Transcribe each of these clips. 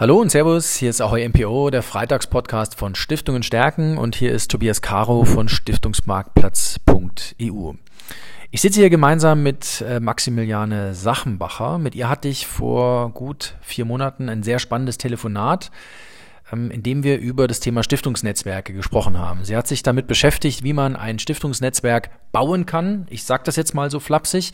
Hallo und Servus, hier ist Ahoy MPO, der Freitagspodcast von Stiftungen stärken und hier ist Tobias Caro von Stiftungsmarktplatz.eu. Ich sitze hier gemeinsam mit äh, Maximiliane Sachenbacher. Mit ihr hatte ich vor gut vier Monaten ein sehr spannendes Telefonat, ähm, in dem wir über das Thema Stiftungsnetzwerke gesprochen haben. Sie hat sich damit beschäftigt, wie man ein Stiftungsnetzwerk bauen kann. Ich sage das jetzt mal so flapsig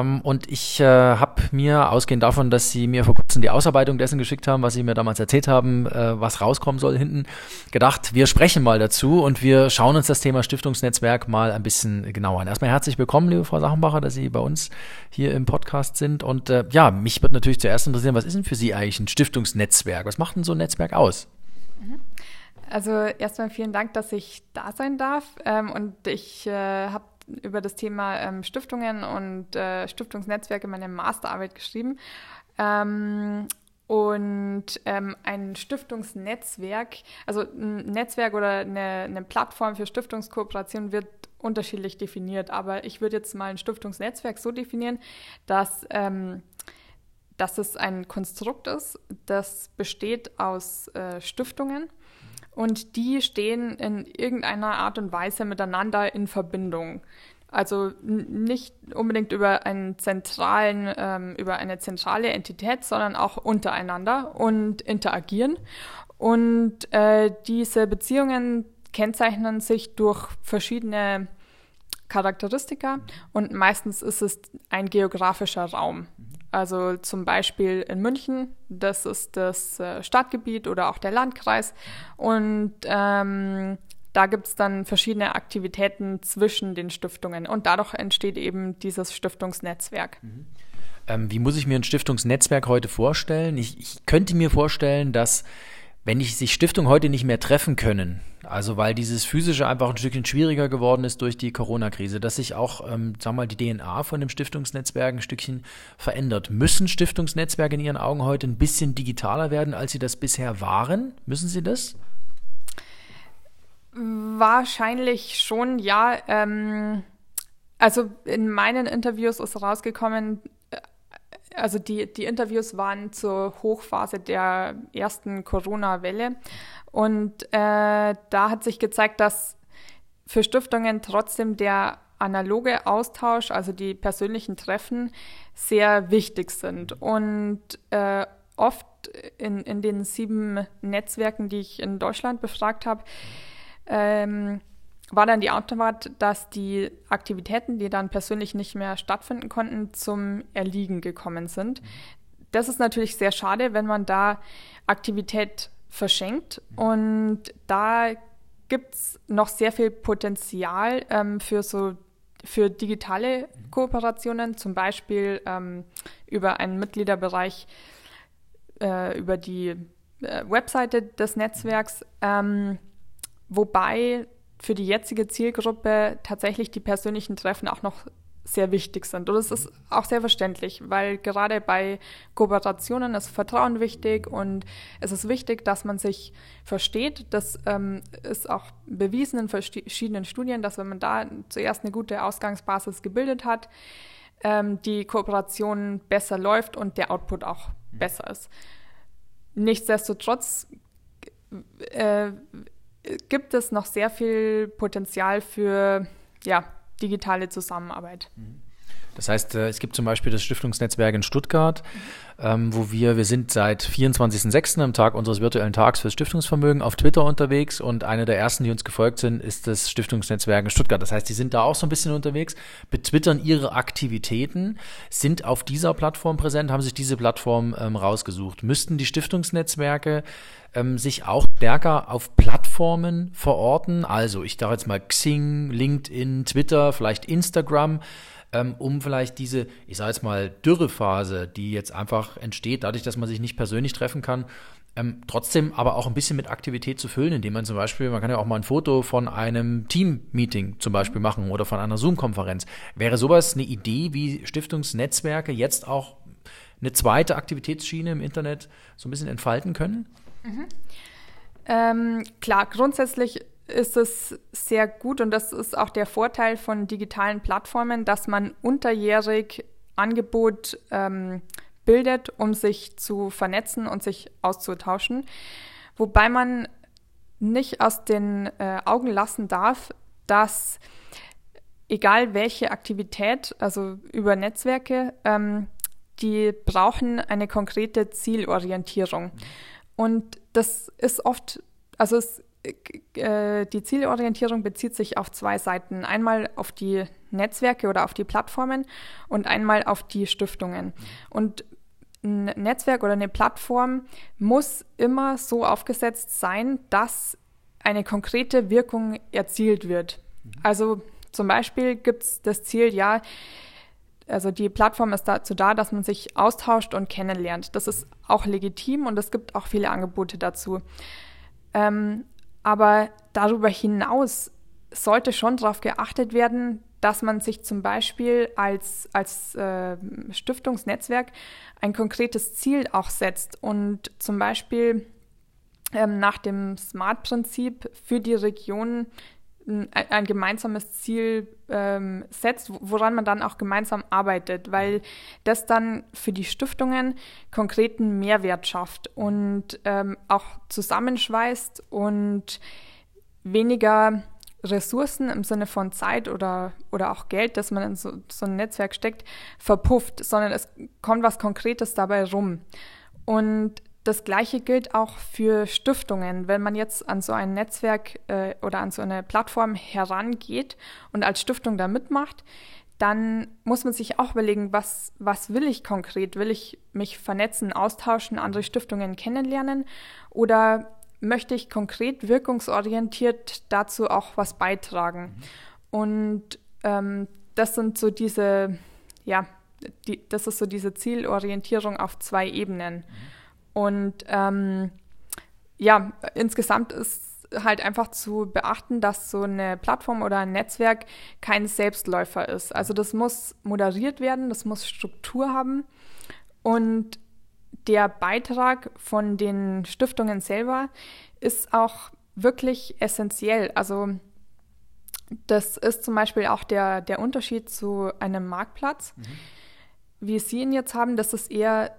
und ich äh, habe mir, ausgehend davon, dass Sie mir vor kurzem die Ausarbeitung dessen geschickt haben, was Sie mir damals erzählt haben, äh, was rauskommen soll hinten, gedacht, wir sprechen mal dazu und wir schauen uns das Thema Stiftungsnetzwerk mal ein bisschen genauer an. Erstmal herzlich willkommen, liebe Frau Sachenbacher, dass Sie bei uns hier im Podcast sind. Und äh, ja, mich wird natürlich zuerst interessieren, was ist denn für Sie eigentlich ein Stiftungsnetzwerk? Was macht denn so ein Netzwerk aus? Mhm. Also erstmal vielen Dank, dass ich da sein darf. Ähm, und ich äh, habe über das Thema ähm, Stiftungen und äh, Stiftungsnetzwerke meine Masterarbeit geschrieben. Ähm, und ähm, ein Stiftungsnetzwerk, also ein Netzwerk oder eine, eine Plattform für Stiftungskooperation wird unterschiedlich definiert. Aber ich würde jetzt mal ein Stiftungsnetzwerk so definieren, dass, ähm, dass es ein Konstrukt ist, das besteht aus äh, Stiftungen und die stehen in irgendeiner Art und Weise miteinander in Verbindung. Also nicht unbedingt über einen zentralen, ähm, über eine zentrale Entität, sondern auch untereinander und interagieren. Und äh, diese Beziehungen kennzeichnen sich durch verschiedene Charakteristika und meistens ist es ein geografischer Raum. Also zum Beispiel in München, das ist das äh, Stadtgebiet oder auch der Landkreis. Und ähm, da gibt es dann verschiedene Aktivitäten zwischen den Stiftungen und dadurch entsteht eben dieses Stiftungsnetzwerk. Mhm. Ähm, wie muss ich mir ein Stiftungsnetzwerk heute vorstellen? Ich, ich könnte mir vorstellen, dass wenn ich, sich Stiftungen heute nicht mehr treffen können, also weil dieses physische einfach ein Stückchen schwieriger geworden ist durch die Corona-Krise, dass sich auch, ähm, wir mal, die DNA von dem Stiftungsnetzwerk ein Stückchen verändert. Müssen Stiftungsnetzwerke in Ihren Augen heute ein bisschen digitaler werden, als sie das bisher waren? Müssen sie das? Wahrscheinlich schon, ja. Ähm, also in meinen Interviews ist rausgekommen, also die, die Interviews waren zur Hochphase der ersten Corona-Welle. Und äh, da hat sich gezeigt, dass für Stiftungen trotzdem der analoge Austausch, also die persönlichen Treffen, sehr wichtig sind. Und äh, oft in, in den sieben Netzwerken, die ich in Deutschland befragt habe, ähm, war dann die Antwort, dass die Aktivitäten, die dann persönlich nicht mehr stattfinden konnten, zum Erliegen gekommen sind. Das ist natürlich sehr schade, wenn man da Aktivität verschenkt. Und da gibt es noch sehr viel Potenzial ähm, für so für digitale Kooperationen, zum Beispiel ähm, über einen Mitgliederbereich, äh, über die äh, Webseite des Netzwerks, ähm, wobei für die jetzige Zielgruppe tatsächlich die persönlichen Treffen auch noch sehr wichtig sind. Und das ist auch sehr verständlich, weil gerade bei Kooperationen ist Vertrauen wichtig und es ist wichtig, dass man sich versteht. Das ähm, ist auch bewiesen in verschiedenen Studien, dass wenn man da zuerst eine gute Ausgangsbasis gebildet hat, ähm, die Kooperation besser läuft und der Output auch besser ist. Nichtsdestotrotz äh, gibt es noch sehr viel Potenzial für ja, digitale Zusammenarbeit. Mhm. Das heißt, äh, es gibt zum Beispiel das Stiftungsnetzwerk in Stuttgart, mhm. wo wir, wir sind seit 24.06. am Tag unseres virtuellen Tags fürs Stiftungsvermögen auf Twitter unterwegs und eine der ersten, die uns gefolgt sind, ist das Stiftungsnetzwerk in Stuttgart. Das heißt, die sind da auch so ein bisschen unterwegs, betwittern ihre Aktivitäten, sind auf dieser Plattform präsent, haben sich diese Plattform ähm, rausgesucht. Müssten die Stiftungsnetzwerke ähm, sich auch stärker auf Plattformen verorten. Also ich sage jetzt mal Xing, LinkedIn, Twitter, vielleicht Instagram, ähm, um vielleicht diese, ich sage jetzt mal Dürrephase, die jetzt einfach entsteht, dadurch, dass man sich nicht persönlich treffen kann, ähm, trotzdem aber auch ein bisschen mit Aktivität zu füllen, indem man zum Beispiel, man kann ja auch mal ein Foto von einem Team-Meeting zum Beispiel machen oder von einer Zoom-Konferenz. Wäre sowas eine Idee, wie Stiftungsnetzwerke jetzt auch eine zweite Aktivitätsschiene im Internet so ein bisschen entfalten können? Mhm. Ähm, klar, grundsätzlich ist es sehr gut und das ist auch der Vorteil von digitalen Plattformen, dass man unterjährig Angebot ähm, bildet, um sich zu vernetzen und sich auszutauschen. Wobei man nicht aus den äh, Augen lassen darf, dass egal welche Aktivität, also über Netzwerke, ähm, die brauchen eine konkrete Zielorientierung. Und das ist oft, also es, äh, die Zielorientierung bezieht sich auf zwei Seiten. Einmal auf die Netzwerke oder auf die Plattformen und einmal auf die Stiftungen. Und ein Netzwerk oder eine Plattform muss immer so aufgesetzt sein, dass eine konkrete Wirkung erzielt wird. Also zum Beispiel gibt es das Ziel, ja, also die Plattform ist dazu da, dass man sich austauscht und kennenlernt. Das ist auch legitim und es gibt auch viele Angebote dazu. Ähm, aber darüber hinaus sollte schon darauf geachtet werden, dass man sich zum Beispiel als, als äh, Stiftungsnetzwerk ein konkretes Ziel auch setzt und zum Beispiel ähm, nach dem SMART-Prinzip für die Region ein, ein gemeinsames Ziel ähm, setzt, woran man dann auch gemeinsam arbeitet, weil das dann für die Stiftungen konkreten Mehrwert schafft und ähm, auch zusammenschweißt und weniger Ressourcen im Sinne von Zeit oder, oder auch Geld, das man in so, so ein Netzwerk steckt, verpufft, sondern es kommt was Konkretes dabei rum. Und das Gleiche gilt auch für Stiftungen. Wenn man jetzt an so ein Netzwerk äh, oder an so eine Plattform herangeht und als Stiftung da mitmacht, dann muss man sich auch überlegen, was, was will ich konkret? Will ich mich vernetzen, austauschen, andere Stiftungen kennenlernen oder möchte ich konkret wirkungsorientiert dazu auch was beitragen. Mhm. Und ähm, das sind so diese, ja, die, das ist so diese Zielorientierung auf zwei Ebenen. Mhm. Und ähm, ja, insgesamt ist halt einfach zu beachten, dass so eine Plattform oder ein Netzwerk kein Selbstläufer ist. Also das muss moderiert werden, das muss Struktur haben und der Beitrag von den Stiftungen selber ist auch wirklich essentiell. Also das ist zum Beispiel auch der, der Unterschied zu einem Marktplatz. Mhm. Wie Sie ihn jetzt haben, das ist eher,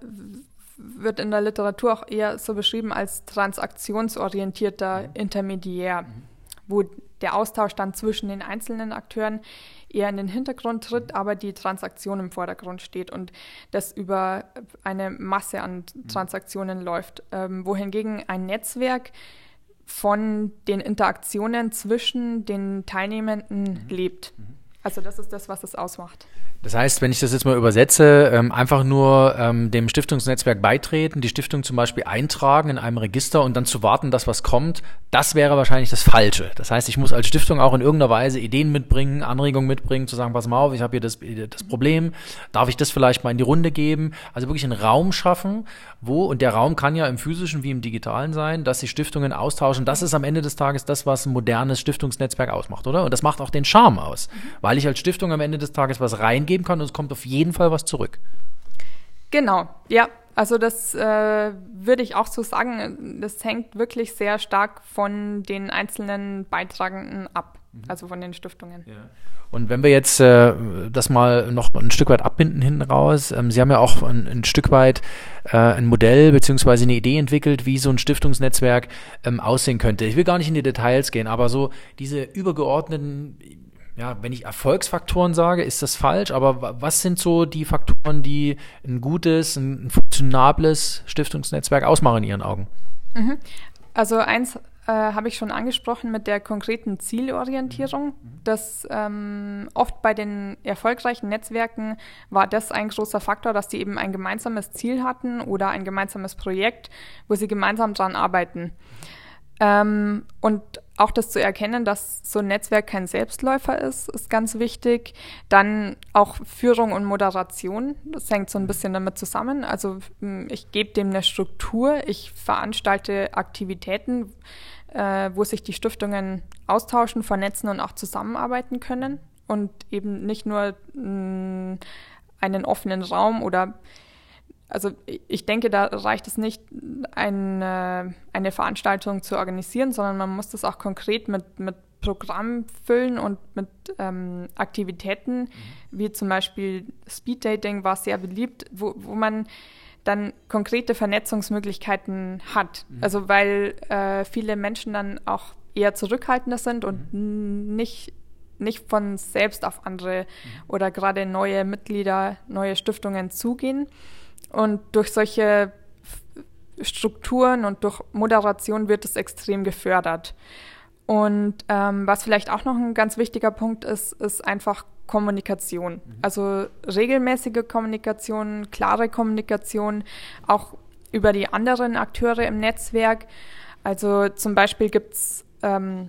wird in der Literatur auch eher so beschrieben als transaktionsorientierter mhm. Intermediär, mhm. wo der Austausch dann zwischen den einzelnen Akteuren eher in den Hintergrund tritt, aber die Transaktion im Vordergrund steht und das über eine Masse an Transaktionen läuft. Ähm, wohingegen ein Netzwerk von den Interaktionen zwischen den Teilnehmenden mhm. lebt. Mhm. Also das ist das, was es ausmacht. Das heißt, wenn ich das jetzt mal übersetze, ähm, einfach nur ähm, dem Stiftungsnetzwerk beitreten, die Stiftung zum Beispiel eintragen in einem Register und dann zu warten, dass was kommt, das wäre wahrscheinlich das Falsche. Das heißt, ich muss als Stiftung auch in irgendeiner Weise Ideen mitbringen, Anregungen mitbringen, zu sagen, pass mal auf, ich habe hier das, das Problem, darf ich das vielleicht mal in die Runde geben? Also wirklich einen Raum schaffen, wo, und der Raum kann ja im physischen wie im digitalen sein, dass sich Stiftungen austauschen. Das ist am Ende des Tages das, was ein modernes Stiftungsnetzwerk ausmacht, oder? Und das macht auch den Charme aus, weil ich als Stiftung am Ende des Tages was reingehe geben kann und es kommt auf jeden Fall was zurück. Genau, ja. Also das äh, würde ich auch so sagen. Das hängt wirklich sehr stark von den einzelnen Beitragenden ab, mhm. also von den Stiftungen. Ja. Und wenn wir jetzt äh, das mal noch ein Stück weit abbinden hinten raus, ähm, Sie haben ja auch ein, ein Stück weit äh, ein Modell beziehungsweise eine Idee entwickelt, wie so ein Stiftungsnetzwerk ähm, aussehen könnte. Ich will gar nicht in die Details gehen, aber so diese übergeordneten ja, wenn ich Erfolgsfaktoren sage, ist das falsch, aber was sind so die Faktoren, die ein gutes, ein funktionables Stiftungsnetzwerk ausmachen in Ihren Augen? Mhm. Also eins äh, habe ich schon angesprochen mit der konkreten Zielorientierung. Mhm. Das ähm, oft bei den erfolgreichen Netzwerken war das ein großer Faktor, dass die eben ein gemeinsames Ziel hatten oder ein gemeinsames Projekt, wo sie gemeinsam dran arbeiten. Ähm, und auch das zu erkennen, dass so ein Netzwerk kein Selbstläufer ist, ist ganz wichtig. Dann auch Führung und Moderation, das hängt so ein bisschen damit zusammen. Also ich gebe dem eine Struktur, ich veranstalte Aktivitäten, äh, wo sich die Stiftungen austauschen, vernetzen und auch zusammenarbeiten können und eben nicht nur mh, einen offenen Raum oder also ich denke, da reicht es nicht, eine, eine Veranstaltung zu organisieren, sondern man muss das auch konkret mit, mit Programm füllen und mit ähm, Aktivitäten, mhm. wie zum Beispiel Speed Dating war sehr beliebt, wo, wo man dann konkrete Vernetzungsmöglichkeiten hat. Mhm. Also weil äh, viele Menschen dann auch eher zurückhaltender sind und mhm. nicht, nicht von selbst auf andere mhm. oder gerade neue Mitglieder, neue Stiftungen zugehen. Und durch solche Strukturen und durch Moderation wird es extrem gefördert. Und ähm, was vielleicht auch noch ein ganz wichtiger Punkt ist, ist einfach Kommunikation. Mhm. Also regelmäßige Kommunikation, klare Kommunikation, auch über die anderen Akteure im Netzwerk. Also zum Beispiel gibt es ähm,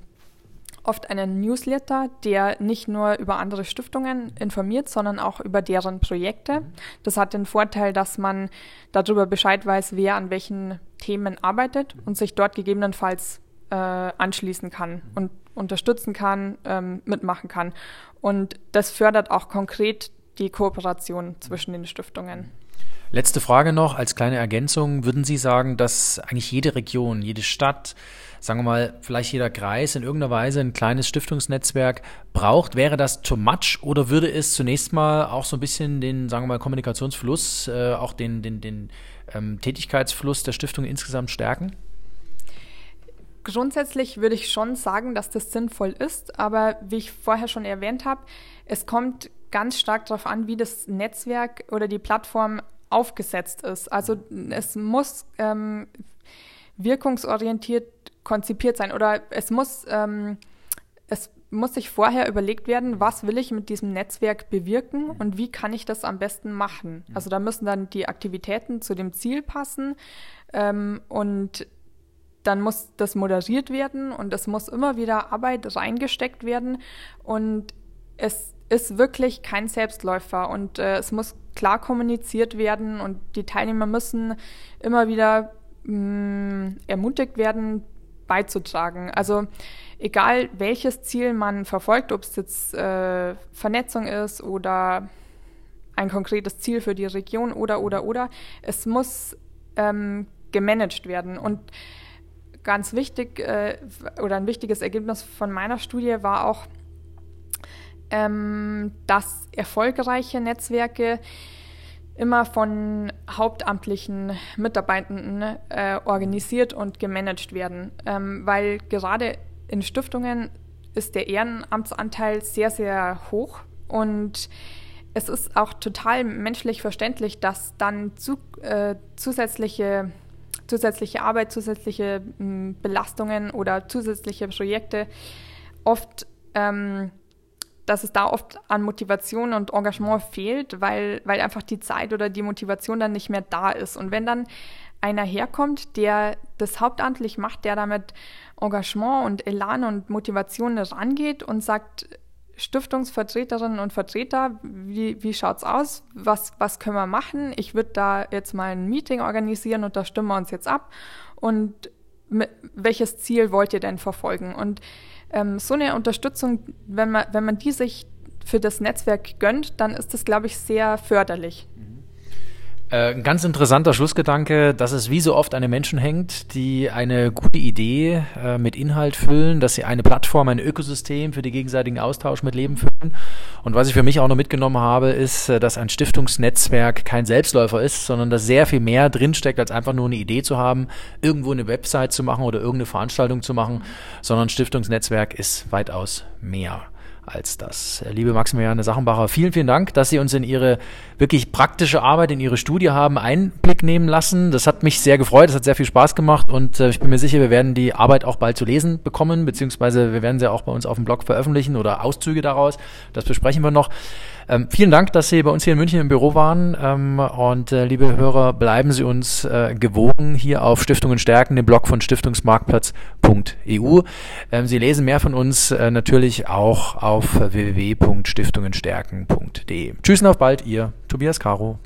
oft einen Newsletter, der nicht nur über andere Stiftungen informiert, sondern auch über deren Projekte. Mhm. Das hat den Vorteil, dass man darüber Bescheid weiß, wer an welchen Themen arbeitet und sich dort gegebenenfalls äh, anschließen kann und unterstützen kann, ähm, mitmachen kann. Und das fördert auch konkret die Kooperation zwischen den Stiftungen. Letzte Frage noch als kleine Ergänzung. Würden Sie sagen, dass eigentlich jede Region, jede Stadt, sagen wir mal, vielleicht jeder Kreis in irgendeiner Weise ein kleines Stiftungsnetzwerk braucht? Wäre das too much oder würde es zunächst mal auch so ein bisschen den, sagen wir mal, Kommunikationsfluss, äh, auch den, den, den ähm, Tätigkeitsfluss der Stiftung insgesamt stärken? Grundsätzlich würde ich schon sagen, dass das sinnvoll ist, aber wie ich vorher schon erwähnt habe, es kommt ganz stark darauf an, wie das Netzwerk oder die Plattform aufgesetzt ist. Also es muss ähm, wirkungsorientiert konzipiert sein oder es muss, ähm, es muss sich vorher überlegt werden, was will ich mit diesem Netzwerk bewirken und wie kann ich das am besten machen. Also da müssen dann die Aktivitäten zu dem Ziel passen ähm, und dann muss das moderiert werden und es muss immer wieder Arbeit reingesteckt werden und es ist wirklich kein Selbstläufer und äh, es muss klar kommuniziert werden und die Teilnehmer müssen immer wieder mh, mm, ermutigt werden, beizutragen. Also egal welches Ziel man verfolgt, ob es jetzt äh, Vernetzung ist oder ein konkretes Ziel für die Region oder oder oder, es muss ähm, gemanagt werden und ganz wichtig äh, oder ein wichtiges Ergebnis von meiner Studie war auch, ähm, dass erfolgreiche Netzwerke immer von hauptamtlichen Mitarbeitenden äh, organisiert und gemanagt werden, ähm, weil gerade in Stiftungen ist der Ehrenamtsanteil sehr, sehr hoch und es ist auch total menschlich verständlich, dass dann zu, äh, zusätzliche zusätzliche Arbeit, zusätzliche m, hm, Belastungen oder zusätzliche Projekte oft, ähm, dass es da oft an Motivation und Engagement fehlt, weil, weil einfach die Zeit oder die Motivation dann nicht mehr da ist. Und wenn dann einer herkommt, der das hauptamtlich macht, der damit Engagement und Elan und Motivation rangeht und sagt, Stiftungsvertreterinnen und Vertreter, wie, wie schaut's aus? Was, was können wir machen? Ich würde da jetzt mal ein Meeting organisieren und da stimmen wir uns jetzt ab. Und welches Ziel wollt ihr denn verfolgen? Und ähm, so eine Unterstützung, wenn man, wenn man die sich für das Netzwerk gönnt, dann ist das, glaube ich, sehr förderlich. Äh, ein ganz interessanter Schlussgedanke, dass es wie so oft an den Menschen hängt, die eine gute Idee äh, mit Inhalt füllen, dass sie eine Plattform, ein Ökosystem für den gegenseitigen Austausch mit Leben füllen. Und was ich für mich auch noch mitgenommen habe, ist, äh, dass ein Stiftungsnetzwerk kein Selbstläufer ist, sondern dass sehr viel mehr drinsteckt, als einfach nur eine Idee zu haben, irgendwo eine Website zu machen oder irgendeine Veranstaltung zu machen, sondern Stiftungsnetzwerk ist weitaus mehr als das. Liebe Maximiliane Sachenbacher, vielen, vielen Dank, dass Sie uns in Ihre wirklich praktische Arbeit, in Ihre Studie haben Einblick nehmen lassen. Das hat mich sehr gefreut, das hat sehr viel Spaß gemacht und äh, ich bin mir sicher, wir werden die Arbeit auch bald zu lesen bekommen, beziehungsweise wir werden sie auch bei uns auf dem Blog veröffentlichen oder Auszüge daraus. Das besprechen wir noch. Ähm, vielen Dank, dass Sie bei uns hier in München im Büro waren. Ähm, und äh, liebe Hörer, bleiben Sie uns äh, gewogen hier auf Stiftungen stärken, dem Blog von stiftungsmarktplatz.eu. Ähm, Sie lesen mehr von uns äh, natürlich auch auf www.stiftungenstärken.de. Tschüss und auf bald, Ihr Tobias Caro.